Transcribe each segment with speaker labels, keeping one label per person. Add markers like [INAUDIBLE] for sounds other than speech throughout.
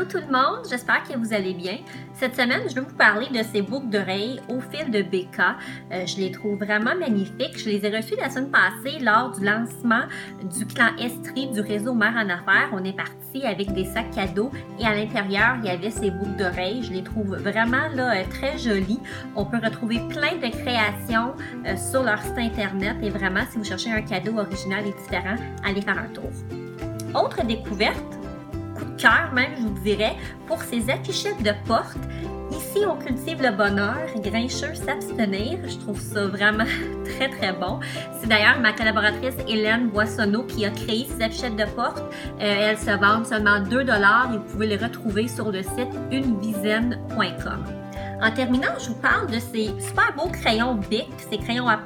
Speaker 1: Allô tout le monde, j'espère que vous allez bien. Cette semaine, je vais vous parler de ces boucles d'oreilles au fil de BK. Euh, je les trouve vraiment magnifiques. Je les ai reçues la semaine passée lors du lancement du clan Estrie du réseau Mère en Affaires. On est parti avec des sacs cadeaux et à l'intérieur, il y avait ces boucles d'oreilles. Je les trouve vraiment là, euh, très jolies. On peut retrouver plein de créations euh, sur leur site internet et vraiment, si vous cherchez un cadeau original et différent, allez faire un tour. Autre découverte, cœur même, je vous dirais, pour ces affichettes de porte. Ici, on cultive le bonheur, grincheux s'abstenir. Je trouve ça vraiment [LAUGHS] très, très bon. C'est d'ailleurs ma collaboratrice Hélène Boissonneau qui a créé ces affichettes de porte. Euh, elles se vendent seulement 2 et vous pouvez les retrouver sur le site unebizaine.com. En terminant, je vous parle de ces super beaux crayons Bic, ces crayons à,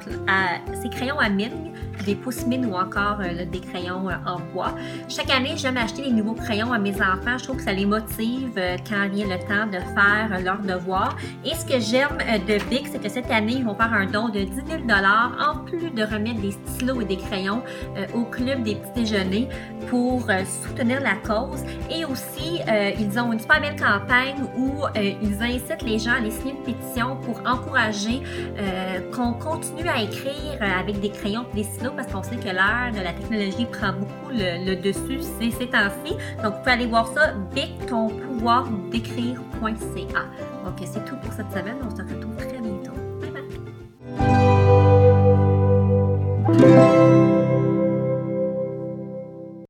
Speaker 1: ces crayons à mine des pouces mine ou encore euh, des crayons euh, en bois. Chaque année, j'aime acheter des nouveaux crayons à mes enfants. Je trouve que ça les motive euh, quand vient le temps de faire leur devoir. Et ce que j'aime de Bic, c'est que cette année, ils vont faire un don de 10 000 en plus de remettre des stylos et des crayons au club des petits déjeuners pour soutenir la cause. Et aussi, ils ont une super belle campagne où ils incitent les gens à les signer une pétition pour encourager qu'on continue à écrire avec des crayons et des stylos parce qu'on sait que l'ère de la technologie prend beaucoup le, dessus ces, temps-ci. Donc, vous pouvez aller voir ça, bictonpouvoirdécrire.ca. Donc, c'est tout pour cette semaine. On se retrouve